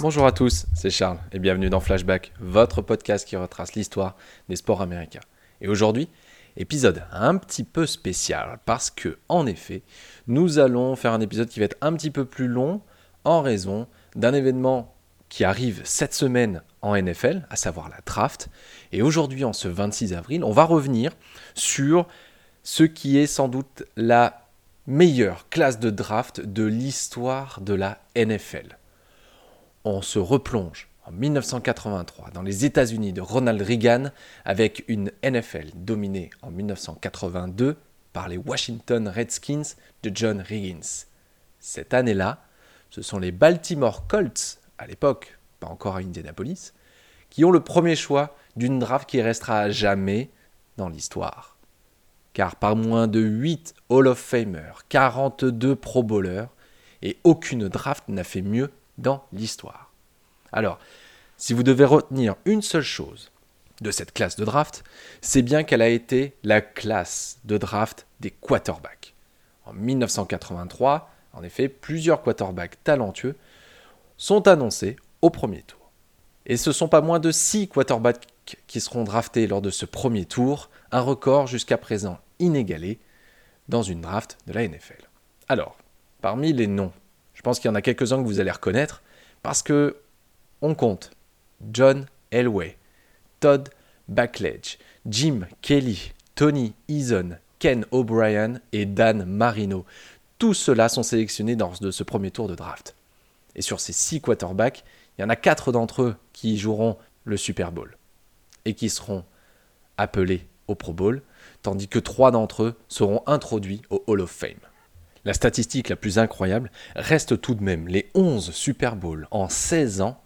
Bonjour à tous, c'est Charles et bienvenue dans Flashback, votre podcast qui retrace l'histoire des sports américains. Et aujourd'hui, épisode un petit peu spécial parce que, en effet, nous allons faire un épisode qui va être un petit peu plus long en raison d'un événement qui arrive cette semaine en NFL, à savoir la draft. Et aujourd'hui, en ce 26 avril, on va revenir sur ce qui est sans doute la meilleure classe de draft de l'histoire de la NFL on se replonge en 1983 dans les États-Unis de Ronald Reagan avec une NFL dominée en 1982 par les Washington Redskins de John Riggins. Cette année-là, ce sont les Baltimore Colts, à l'époque pas encore à Indianapolis, qui ont le premier choix d'une draft qui restera à jamais dans l'histoire. Car par moins de 8 Hall of Famers, 42 Pro Bowlers, et aucune draft n'a fait mieux dans l'histoire. Alors, si vous devez retenir une seule chose de cette classe de draft, c'est bien qu'elle a été la classe de draft des quarterbacks. En 1983, en effet, plusieurs quarterbacks talentueux sont annoncés au premier tour. Et ce ne sont pas moins de six quarterbacks qui seront draftés lors de ce premier tour, un record jusqu'à présent inégalé dans une draft de la NFL. Alors, parmi les noms je pense qu'il y en a quelques-uns que vous allez reconnaître parce que on compte John Elway, Todd Backledge, Jim Kelly, Tony Eason, Ken O'Brien et Dan Marino. Tous ceux-là sont sélectionnés dans ce premier tour de draft. Et sur ces six quarterbacks, il y en a quatre d'entre eux qui joueront le Super Bowl et qui seront appelés au Pro Bowl, tandis que trois d'entre eux seront introduits au Hall of Fame. La statistique la plus incroyable reste tout de même les 11 Super Bowls en 16 ans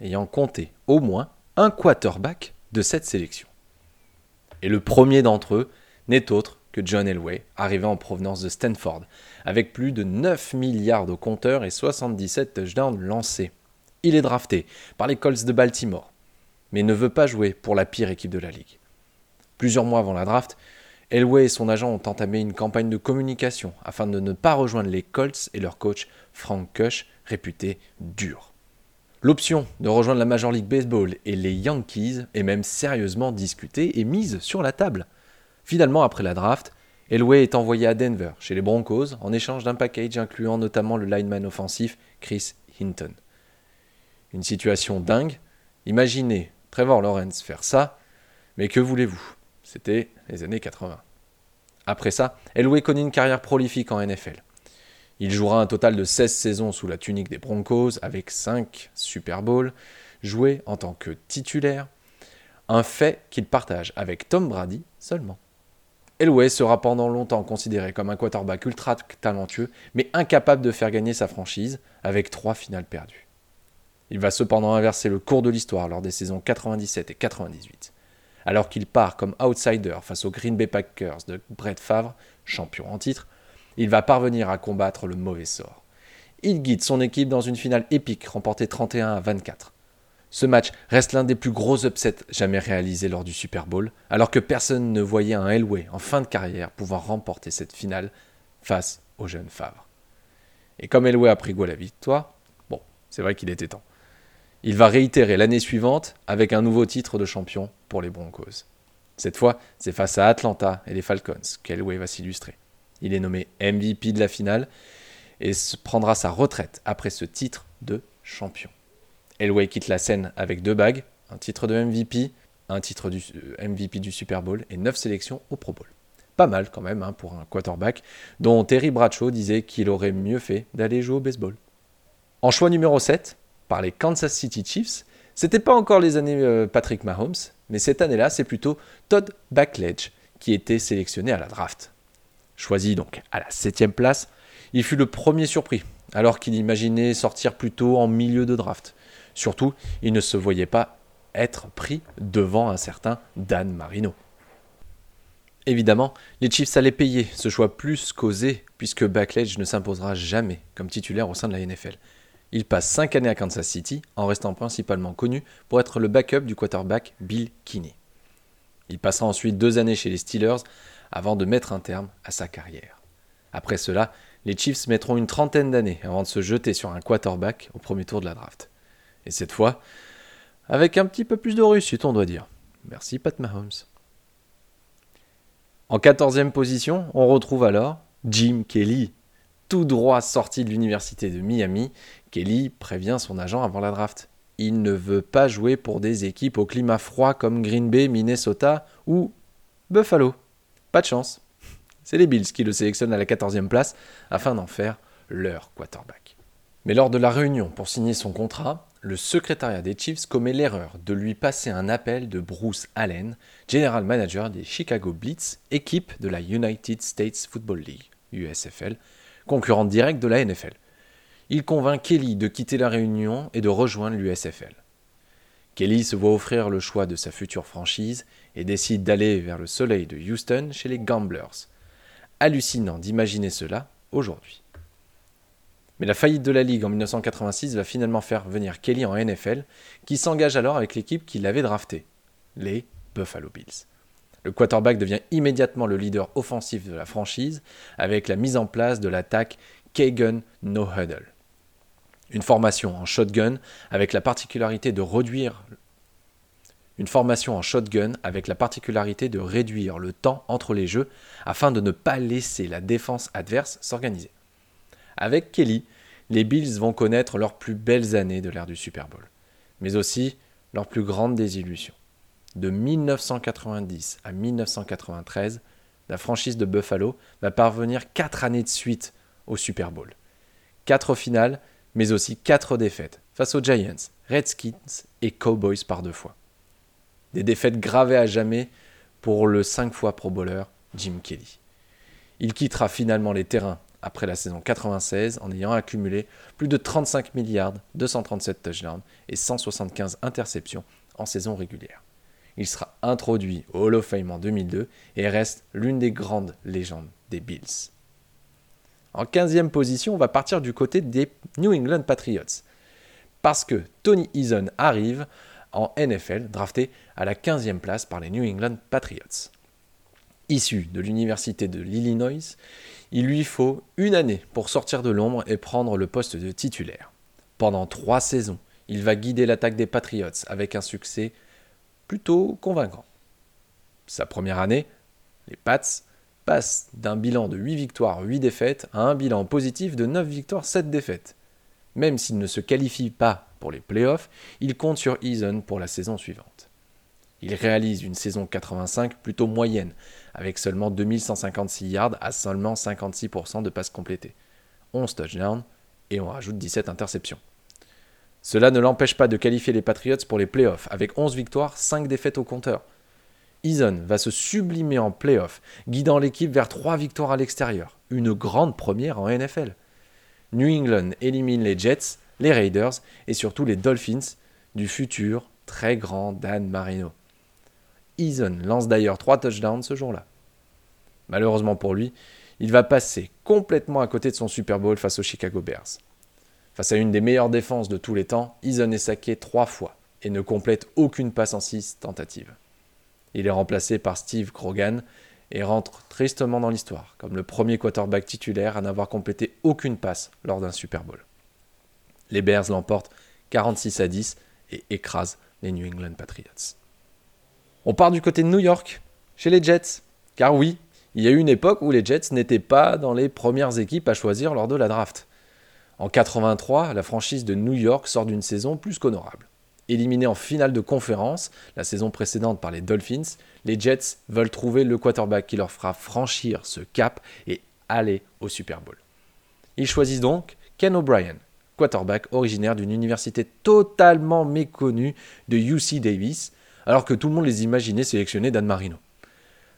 ayant compté au moins un quarterback de cette sélection. Et le premier d'entre eux n'est autre que John Elway, arrivé en provenance de Stanford, avec plus de 9 milliards de compteurs et 77 touchdowns lancés. Il est drafté par les Colts de Baltimore, mais ne veut pas jouer pour la pire équipe de la ligue. Plusieurs mois avant la draft, Elway et son agent ont entamé une campagne de communication afin de ne pas rejoindre les Colts et leur coach Frank Kush, réputé dur. L'option de rejoindre la Major League Baseball et les Yankees est même sérieusement discutée et mise sur la table. Finalement, après la draft, Elway est envoyé à Denver, chez les Broncos, en échange d'un package incluant notamment le lineman offensif Chris Hinton. Une situation dingue. Imaginez Trevor Lawrence faire ça, mais que voulez-vous? C'était les années 80. Après ça, Elway connaît une carrière prolifique en NFL. Il jouera un total de 16 saisons sous la tunique des Broncos avec 5 Super Bowls joués en tant que titulaire, un fait qu'il partage avec Tom Brady seulement. Elway sera pendant longtemps considéré comme un quarterback ultra talentueux, mais incapable de faire gagner sa franchise avec 3 finales perdues. Il va cependant inverser le cours de l'histoire lors des saisons 97 et 98 alors qu'il part comme outsider face aux Green Bay Packers de Brett Favre, champion en titre, il va parvenir à combattre le mauvais sort. Il guide son équipe dans une finale épique remportée 31 à 24. Ce match reste l'un des plus gros upsets jamais réalisés lors du Super Bowl, alors que personne ne voyait un Elway en fin de carrière pouvoir remporter cette finale face au jeune Favre. Et comme Elway a pris goût à la victoire, bon, c'est vrai qu'il était temps. Il va réitérer l'année suivante avec un nouveau titre de champion pour les Broncos. Cette fois, c'est face à Atlanta et les Falcons qu'Elway va s'illustrer? Il est nommé MVP de la finale et prendra sa retraite après ce titre de champion. Elway quitte la scène avec deux bagues, un titre de MVP, un titre du euh, MVP du Super Bowl et neuf sélections au Pro Bowl. Pas mal quand même hein, pour un quarterback dont Terry Bradshaw disait qu'il aurait mieux fait d'aller jouer au baseball. En choix numéro 7, par les Kansas City Chiefs. C'était pas encore les années euh, Patrick Mahomes, mais cette année-là, c'est plutôt Todd Backledge qui était sélectionné à la draft. Choisi donc à la septième place, il fut le premier surpris, alors qu'il imaginait sortir plutôt en milieu de draft. Surtout, il ne se voyait pas être pris devant un certain Dan Marino. Évidemment, les Chiefs allaient payer ce choix plus causé, puisque Backledge ne s'imposera jamais comme titulaire au sein de la NFL. Il passe 5 années à Kansas City en restant principalement connu pour être le backup du quarterback Bill Kinney. Il passera ensuite deux années chez les Steelers avant de mettre un terme à sa carrière. Après cela, les Chiefs mettront une trentaine d'années avant de se jeter sur un quarterback au premier tour de la draft. Et cette fois, avec un petit peu plus de réussite, on doit dire. Merci Pat Mahomes. En 14e position, on retrouve alors Jim Kelly. Tout droit sorti de l'université de Miami, Kelly prévient son agent avant la draft. Il ne veut pas jouer pour des équipes au climat froid comme Green Bay, Minnesota ou Buffalo. Pas de chance. C'est les Bills qui le sélectionnent à la 14e place afin d'en faire leur quarterback. Mais lors de la réunion pour signer son contrat, le secrétariat des Chiefs commet l'erreur de lui passer un appel de Bruce Allen, general manager des Chicago Blitz, équipe de la United States Football League, USFL, concurrente directe de la NFL. Il convainc Kelly de quitter la réunion et de rejoindre l'USFL. Kelly se voit offrir le choix de sa future franchise et décide d'aller vers le soleil de Houston chez les Gamblers. Hallucinant d'imaginer cela aujourd'hui. Mais la faillite de la Ligue en 1986 va finalement faire venir Kelly en NFL, qui s'engage alors avec l'équipe qui l'avait drafté, les Buffalo Bills. Le quarterback devient immédiatement le leader offensif de la franchise avec la mise en place de l'attaque Kagan No Huddle. Une formation en shotgun avec la particularité de réduire une le temps entre les jeux afin de ne pas laisser la défense adverse s'organiser. Avec Kelly, les Bills vont connaître leurs plus belles années de l'ère du Super Bowl, mais aussi leurs plus grandes désillusions. De 1990 à 1993, la franchise de Buffalo va parvenir quatre années de suite au Super Bowl. Quatre finales, mais aussi quatre défaites face aux Giants, Redskins et Cowboys par deux fois. Des défaites gravées à jamais pour le cinq fois Pro Bowler Jim Kelly. Il quittera finalement les terrains après la saison 96 en ayant accumulé plus de 35 milliards, 237 touchdowns et 175 interceptions en saison régulière. Il sera introduit au Hall of Fame en 2002 et reste l'une des grandes légendes des Bills. En 15e position, on va partir du côté des New England Patriots. Parce que Tony Eason arrive en NFL, drafté à la 15e place par les New England Patriots. Issu de l'Université de l'Illinois, il lui faut une année pour sortir de l'ombre et prendre le poste de titulaire. Pendant trois saisons, il va guider l'attaque des Patriots avec un succès plutôt convaincant. Sa première année, les Pats passent d'un bilan de 8 victoires, 8 défaites à un bilan positif de 9 victoires, 7 défaites. Même s'il ne se qualifie pas pour les playoffs, il compte sur Eason pour la saison suivante. Il réalise une saison 85 plutôt moyenne, avec seulement 2156 yards à seulement 56% de passes complétées, 11 touchdowns et on rajoute 17 interceptions. Cela ne l'empêche pas de qualifier les Patriots pour les playoffs, avec 11 victoires, 5 défaites au compteur. Eason va se sublimer en playoffs, guidant l'équipe vers 3 victoires à l'extérieur, une grande première en NFL. New England élimine les Jets, les Raiders et surtout les Dolphins du futur très grand Dan Marino. Eason lance d'ailleurs 3 touchdowns ce jour-là. Malheureusement pour lui, il va passer complètement à côté de son Super Bowl face aux Chicago Bears. Face à une des meilleures défenses de tous les temps, Eason est saqué trois fois et ne complète aucune passe en six tentatives. Il est remplacé par Steve Krogan et rentre tristement dans l'histoire, comme le premier quarterback titulaire à n'avoir complété aucune passe lors d'un Super Bowl. Les Bears l'emportent 46 à 10 et écrasent les New England Patriots. On part du côté de New York, chez les Jets, car oui, il y a eu une époque où les Jets n'étaient pas dans les premières équipes à choisir lors de la draft. En 83, la franchise de New York sort d'une saison plus qu'honorable. Éliminée en finale de conférence la saison précédente par les Dolphins, les Jets veulent trouver le quarterback qui leur fera franchir ce cap et aller au Super Bowl. Ils choisissent donc Ken O'Brien, quarterback originaire d'une université totalement méconnue de UC Davis, alors que tout le monde les imaginait sélectionner Dan Marino.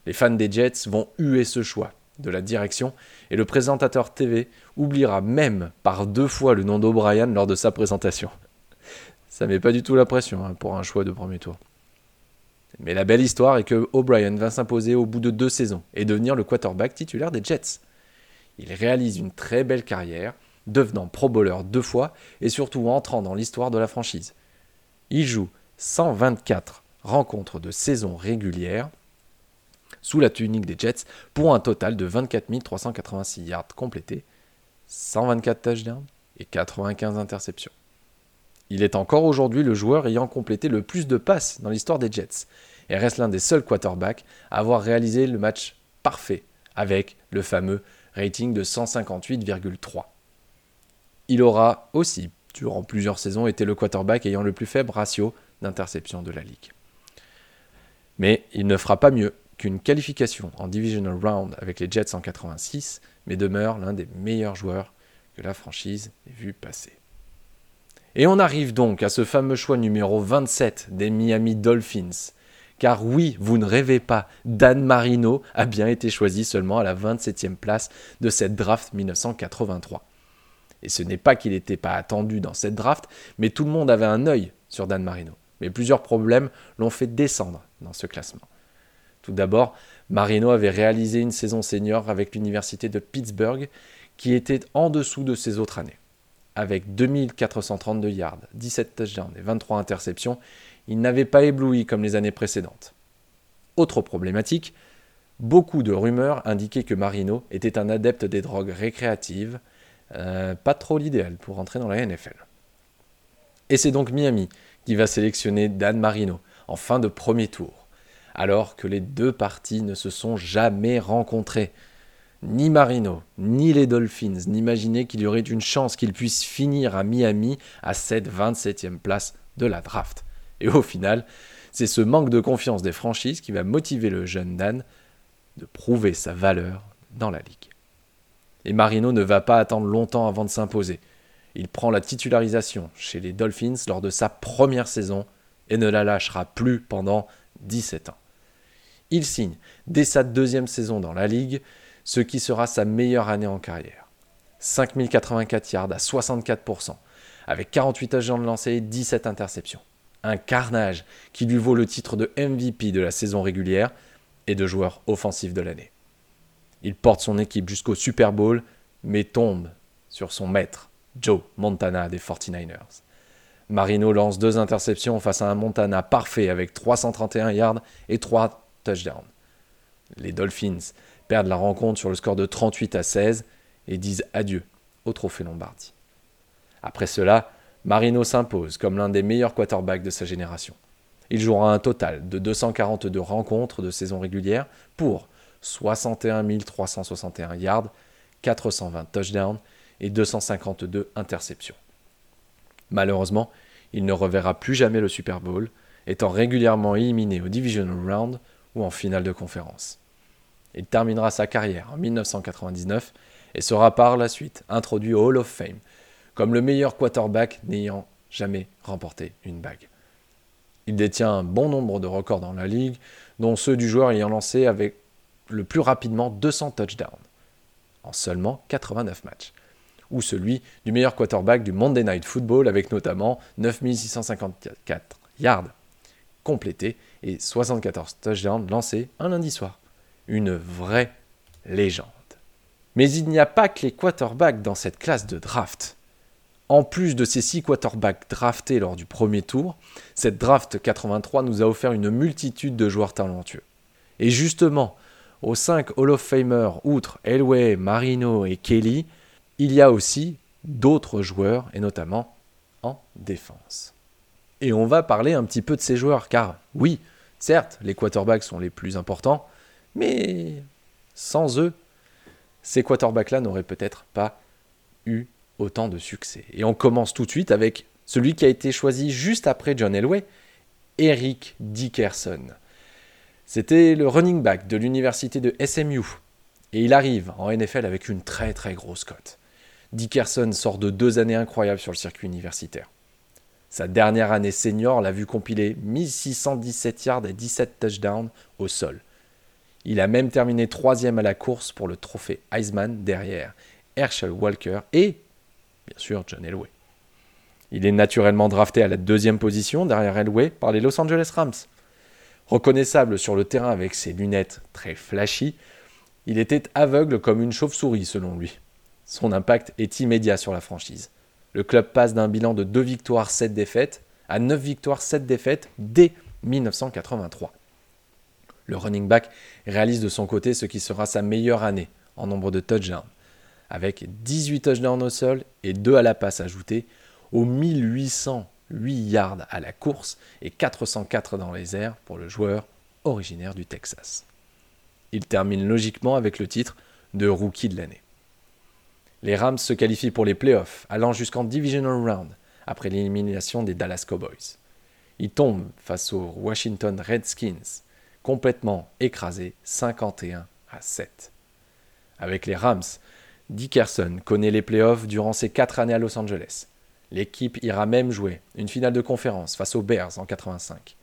Les fans des Jets vont huer ce choix, de la direction, et le présentateur TV oubliera même par deux fois le nom d'O'Brien lors de sa présentation. Ça met pas du tout la pression hein, pour un choix de premier tour. Mais la belle histoire est que O'Brien va s'imposer au bout de deux saisons et devenir le quarterback titulaire des Jets. Il réalise une très belle carrière, devenant Pro Bowler deux fois et surtout entrant dans l'histoire de la franchise. Il joue 124 rencontres de saison régulière sous la tunique des Jets pour un total de 24 386 yards complétés, 124 touchdowns et 95 interceptions. Il est encore aujourd'hui le joueur ayant complété le plus de passes dans l'histoire des Jets et reste l'un des seuls quarterbacks à avoir réalisé le match parfait avec le fameux rating de 158,3. Il aura aussi, durant plusieurs saisons, été le quarterback ayant le plus faible ratio d'interception de la ligue. Mais il ne fera pas mieux qu'une qualification en Divisional Round avec les Jets en 86, mais demeure l'un des meilleurs joueurs que la franchise ait vu passer. Et on arrive donc à ce fameux choix numéro 27 des Miami Dolphins. Car oui, vous ne rêvez pas, Dan Marino a bien été choisi seulement à la 27e place de cette draft 1983. Et ce n'est pas qu'il n'était pas attendu dans cette draft, mais tout le monde avait un œil sur Dan Marino. Mais plusieurs problèmes l'ont fait descendre dans ce classement. Tout d'abord, Marino avait réalisé une saison senior avec l'université de Pittsburgh qui était en dessous de ses autres années. Avec 2432 yards, 17 touchdowns et 23 interceptions, il n'avait pas ébloui comme les années précédentes. Autre problématique, beaucoup de rumeurs indiquaient que Marino était un adepte des drogues récréatives, euh, pas trop l'idéal pour entrer dans la NFL. Et c'est donc Miami qui va sélectionner Dan Marino en fin de premier tour alors que les deux parties ne se sont jamais rencontrées. Ni Marino, ni les Dolphins n'imaginaient qu'il y aurait une chance qu'il puisse finir à Miami à cette 27e place de la draft. Et au final, c'est ce manque de confiance des franchises qui va motiver le jeune Dan de prouver sa valeur dans la ligue. Et Marino ne va pas attendre longtemps avant de s'imposer. Il prend la titularisation chez les Dolphins lors de sa première saison et ne la lâchera plus pendant 17 ans. Il signe dès sa deuxième saison dans la Ligue, ce qui sera sa meilleure année en carrière. 5084 yards à 64%, avec 48 agents de lancer et 17 interceptions. Un carnage qui lui vaut le titre de MVP de la saison régulière et de joueur offensif de l'année. Il porte son équipe jusqu'au Super Bowl, mais tombe sur son maître, Joe Montana des 49ers. Marino lance deux interceptions face à un Montana parfait avec 331 yards et 3 touchdown. Les Dolphins perdent la rencontre sur le score de 38 à 16 et disent adieu au trophée Lombardi. Après cela, Marino s'impose comme l'un des meilleurs quarterbacks de sa génération. Il jouera un total de 242 rencontres de saison régulière pour 61 361 yards, 420 touchdowns et 252 interceptions. Malheureusement, il ne reverra plus jamais le Super Bowl, étant régulièrement éliminé au Divisional Round ou en finale de conférence. Il terminera sa carrière en 1999 et sera par la suite introduit au Hall of Fame comme le meilleur quarterback n'ayant jamais remporté une bague. Il détient un bon nombre de records dans la ligue, dont ceux du joueur ayant lancé avec le plus rapidement 200 touchdowns en seulement 89 matchs, ou celui du meilleur quarterback du Monday Night Football avec notamment 9654 yards complétés et 74 touchdowns lancés un lundi soir. Une vraie légende. Mais il n'y a pas que les quarterbacks dans cette classe de draft. En plus de ces six quarterbacks draftés lors du premier tour, cette draft 83 nous a offert une multitude de joueurs talentueux. Et justement, aux 5 Hall of Famers, outre Elway, Marino et Kelly, il y a aussi d'autres joueurs, et notamment en défense. Et on va parler un petit peu de ces joueurs, car oui, certes, les quarterbacks sont les plus importants, mais sans eux, ces quarterbacks-là n'auraient peut-être pas eu autant de succès. Et on commence tout de suite avec celui qui a été choisi juste après John Elway, Eric Dickerson. C'était le running back de l'université de SMU. Et il arrive en NFL avec une très très grosse cote. Dickerson sort de deux années incroyables sur le circuit universitaire. Sa dernière année senior l'a vu compiler 1617 yards et 17 touchdowns au sol. Il a même terminé troisième à la course pour le trophée Heisman derrière Herschel Walker et, bien sûr, John Elway. Il est naturellement drafté à la deuxième position derrière Elway par les Los Angeles Rams. Reconnaissable sur le terrain avec ses lunettes très flashy, il était aveugle comme une chauve-souris selon lui. Son impact est immédiat sur la franchise. Le club passe d'un bilan de 2 victoires, 7 défaites à 9 victoires, 7 défaites dès 1983. Le running back réalise de son côté ce qui sera sa meilleure année en nombre de touchdowns, avec 18 touchdowns au sol et 2 à la passe ajoutés aux 1800 8 yards à la course et 404 dans les airs pour le joueur originaire du Texas. Il termine logiquement avec le titre de rookie de l'année. Les Rams se qualifient pour les playoffs, allant jusqu'en Divisional Round après l'élimination des Dallas Cowboys. Ils tombent face aux Washington Redskins, complètement écrasés 51 à 7. Avec les Rams, Dickerson connaît les playoffs durant ses quatre années à Los Angeles. L'équipe ira même jouer une finale de conférence face aux Bears en 85.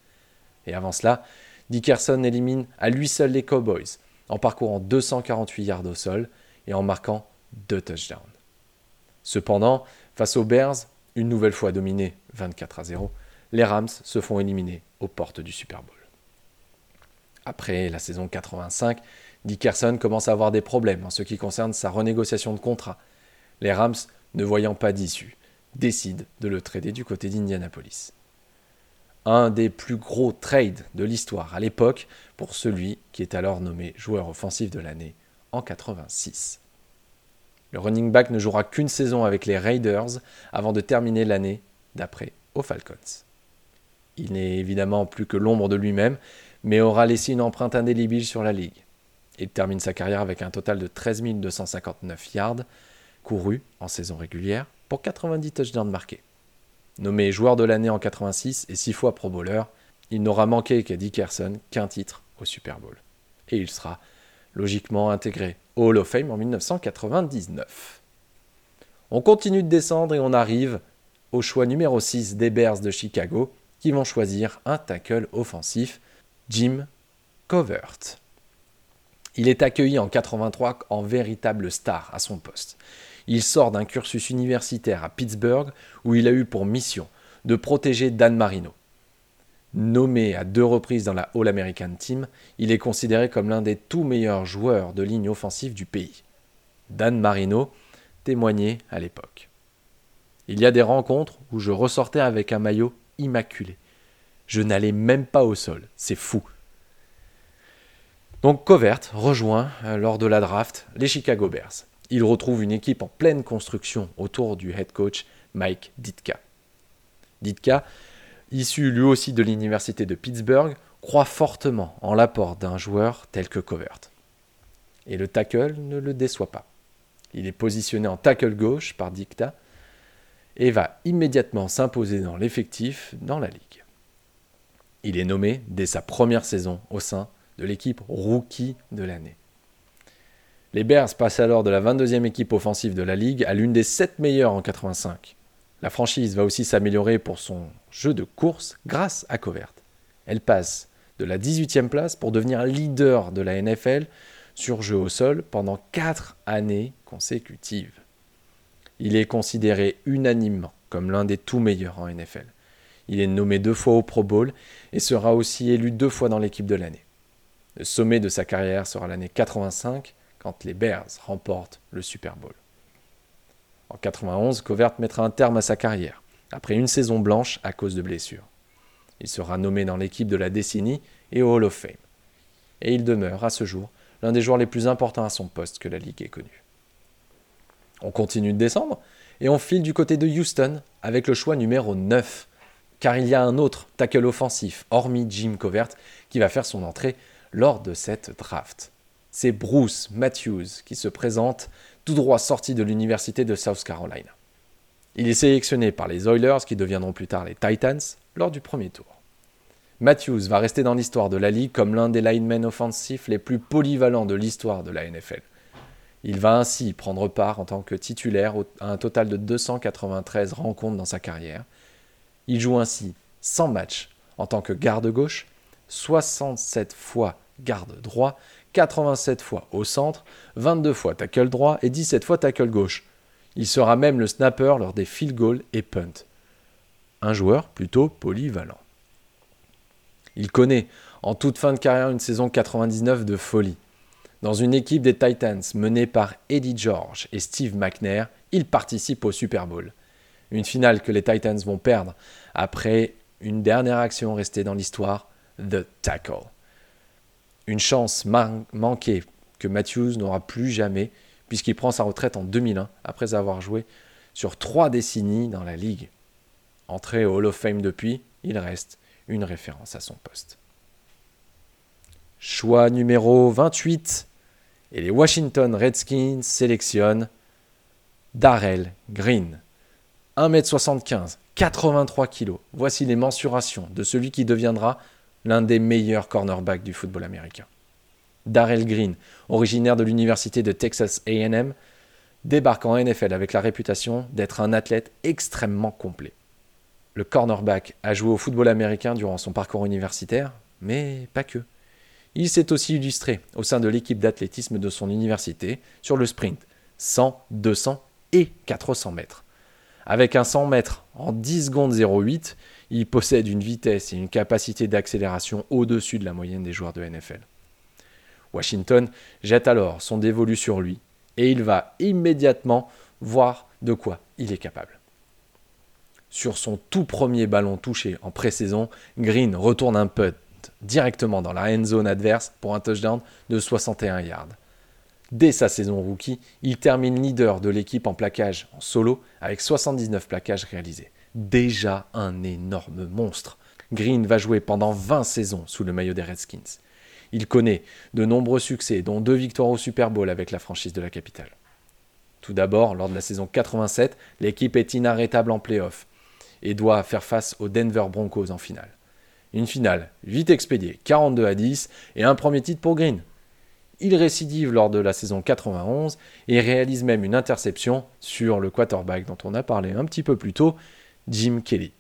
Et avant cela, Dickerson élimine à lui seul les Cowboys en parcourant 248 yards au sol et en marquant deux touchdowns. Cependant, face aux Bears, une nouvelle fois dominés 24 à 0, les Rams se font éliminer aux portes du Super Bowl. Après la saison 85, Dickerson commence à avoir des problèmes en ce qui concerne sa renégociation de contrat. Les Rams, ne voyant pas d'issue, décident de le trader du côté d'Indianapolis. Un des plus gros trades de l'histoire à l'époque pour celui qui est alors nommé joueur offensif de l'année en 86. Le running back ne jouera qu'une saison avec les Raiders avant de terminer l'année d'après aux Falcons. Il n'est évidemment plus que l'ombre de lui-même, mais aura laissé une empreinte indélébile sur la ligue. Il termine sa carrière avec un total de 13 259 yards courus en saison régulière pour 90 touchdowns marqués. Nommé joueur de l'année en 86 et six fois Pro Bowler, il n'aura manqué qu'à Dickerson qu'un titre au Super Bowl. Et il sera logiquement intégré au Hall of Fame en 1999. On continue de descendre et on arrive au choix numéro 6 des Bears de Chicago qui vont choisir un tackle offensif, Jim Covert. Il est accueilli en 83 en véritable star à son poste. Il sort d'un cursus universitaire à Pittsburgh où il a eu pour mission de protéger Dan Marino. Nommé à deux reprises dans la All-American Team, il est considéré comme l'un des tout meilleurs joueurs de ligne offensive du pays. Dan Marino témoignait à l'époque. Il y a des rencontres où je ressortais avec un maillot immaculé. Je n'allais même pas au sol, c'est fou. Donc Covert rejoint euh, lors de la draft les Chicago Bears. Il retrouve une équipe en pleine construction autour du head coach Mike Ditka. Ditka, issu lui aussi de l'université de Pittsburgh, croit fortement en l'apport d'un joueur tel que Covert. Et le tackle ne le déçoit pas. Il est positionné en tackle gauche par Dicta et va immédiatement s'imposer dans l'effectif dans la ligue. Il est nommé dès sa première saison au sein de l'équipe rookie de l'année. Les Bears passent alors de la 22e équipe offensive de la ligue à l'une des 7 meilleures en 85. La franchise va aussi s'améliorer pour son jeu de course grâce à Covert. Elle passe de la 18e place pour devenir leader de la NFL sur jeu au sol pendant 4 années consécutives. Il est considéré unanimement comme l'un des tout meilleurs en NFL. Il est nommé deux fois au Pro Bowl et sera aussi élu deux fois dans l'équipe de l'année. Le sommet de sa carrière sera l'année 85 quand les Bears remportent le Super Bowl. En 91, Covert mettra un terme à sa carrière, après une saison blanche à cause de blessures. Il sera nommé dans l'équipe de la décennie et au Hall of Fame. Et il demeure, à ce jour, l'un des joueurs les plus importants à son poste que la Ligue ait connu. On continue de descendre et on file du côté de Houston avec le choix numéro 9, car il y a un autre tackle offensif, hormis Jim Covert, qui va faire son entrée lors de cette draft. C'est Bruce Matthews qui se présente tout droit sorti de l'université de South Carolina. Il est sélectionné par les Oilers qui deviendront plus tard les Titans lors du premier tour. Matthews va rester dans l'histoire de la ligue comme l'un des linemen offensifs les plus polyvalents de l'histoire de la NFL. Il va ainsi prendre part en tant que titulaire à un total de 293 rencontres dans sa carrière. Il joue ainsi 100 matchs en tant que garde gauche, 67 fois garde droit, 87 fois au centre, 22 fois tackle droit et 17 fois tackle gauche. Il sera même le snapper lors des field goals et punt. Un joueur plutôt polyvalent. Il connaît en toute fin de carrière une saison 99 de folie. Dans une équipe des Titans menée par Eddie George et Steve McNair, il participe au Super Bowl. Une finale que les Titans vont perdre après une dernière action restée dans l'histoire, The Tackle. Une chance manquée que Matthews n'aura plus jamais, puisqu'il prend sa retraite en 2001 après avoir joué sur trois décennies dans la ligue. Entré au Hall of Fame depuis, il reste une référence à son poste. Choix numéro 28. Et les Washington Redskins sélectionnent Darrell Green. 1m75, 83 kg. Voici les mensurations de celui qui deviendra l'un des meilleurs cornerbacks du football américain. Darrell Green, originaire de l'université de Texas AM, débarque en NFL avec la réputation d'être un athlète extrêmement complet. Le cornerback a joué au football américain durant son parcours universitaire, mais pas que. Il s'est aussi illustré au sein de l'équipe d'athlétisme de son université sur le sprint 100, 200 et 400 mètres. Avec un 100 mètres en 10 secondes 08, il possède une vitesse et une capacité d'accélération au-dessus de la moyenne des joueurs de NFL. Washington jette alors son dévolu sur lui et il va immédiatement voir de quoi il est capable. Sur son tout premier ballon touché en pré-saison, Green retourne un putt directement dans la end zone adverse pour un touchdown de 61 yards. Dès sa saison rookie, il termine leader de l'équipe en plaquage en solo avec 79 plaquages réalisés. Déjà un énorme monstre. Green va jouer pendant 20 saisons sous le maillot des Redskins. Il connaît de nombreux succès, dont deux victoires au Super Bowl avec la franchise de la capitale. Tout d'abord, lors de la saison 87, l'équipe est inarrêtable en playoff et doit faire face aux Denver Broncos en finale. Une finale vite expédiée, 42 à 10, et un premier titre pour Green. Il récidive lors de la saison 91 et réalise même une interception sur le quarterback dont on a parlé un petit peu plus tôt, Jim Kelly.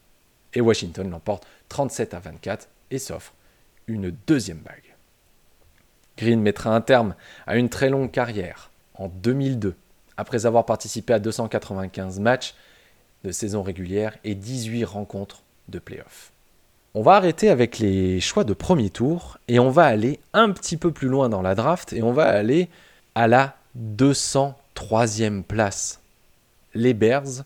Et Washington l'emporte 37 à 24 et s'offre une deuxième bague. Green mettra un terme à une très longue carrière en 2002, après avoir participé à 295 matchs de saison régulière et 18 rencontres de playoffs. On va arrêter avec les choix de premier tour et on va aller un petit peu plus loin dans la draft et on va aller à la 203e place. Les Bears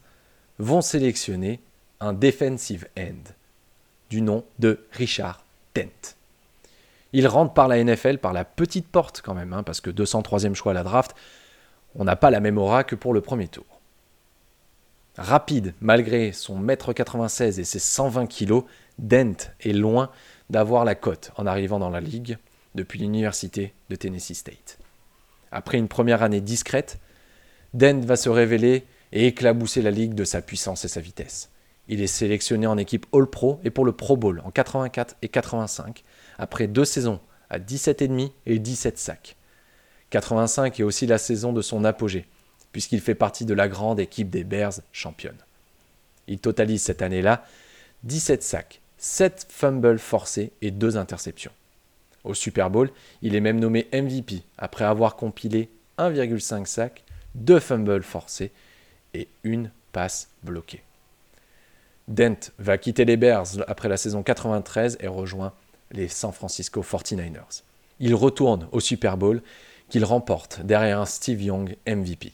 vont sélectionner un defensive end du nom de Richard Dent. Il rentre par la NFL par la petite porte quand même, hein, parce que 203e choix à la draft, on n'a pas la même aura que pour le premier tour. Rapide, malgré son mètre 96 et ses 120 kg, Dent est loin d'avoir la cote en arrivant dans la ligue depuis l'université de Tennessee State. Après une première année discrète, Dent va se révéler et éclabousser la ligue de sa puissance et sa vitesse. Il est sélectionné en équipe All-Pro et pour le Pro Bowl en 84 et 85, après deux saisons à 17,5 et 17 sacs. 85 est aussi la saison de son apogée, puisqu'il fait partie de la grande équipe des Bears championne. Il totalise cette année-là 17 sacs, 7 fumbles forcés et 2 interceptions. Au Super Bowl, il est même nommé MVP après avoir compilé 1,5 sacs, 2 fumbles forcés et une passe bloquée. Dent va quitter les Bears après la saison 93 et rejoint les San Francisco 49ers. Il retourne au Super Bowl qu'il remporte derrière un Steve Young MVP.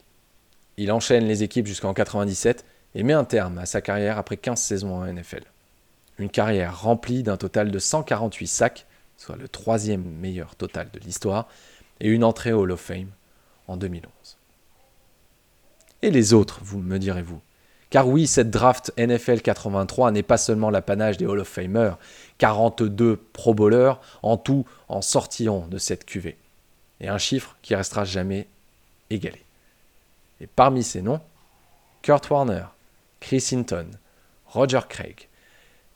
Il enchaîne les équipes jusqu'en 97 et met un terme à sa carrière après 15 saisons en NFL. Une carrière remplie d'un total de 148 sacs, soit le troisième meilleur total de l'histoire, et une entrée au Hall of Fame en 2011. Et les autres, vous me direz-vous car oui, cette draft NFL 83 n'est pas seulement l'apanage des Hall of Famers, 42 Pro Bowlers en tout en sortiront de cette cuvée. Et un chiffre qui restera jamais égalé. Et parmi ces noms, Kurt Warner, Chris Hinton, Roger Craig,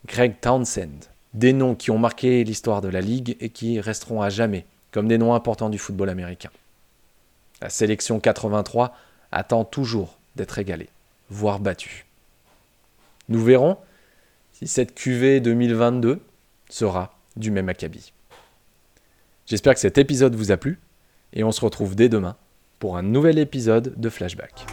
Greg Townsend, des noms qui ont marqué l'histoire de la Ligue et qui resteront à jamais comme des noms importants du football américain. La sélection 83 attend toujours d'être égalée voire battu. Nous verrons si cette QV 2022 sera du même acabit. J'espère que cet épisode vous a plu et on se retrouve dès demain pour un nouvel épisode de Flashback.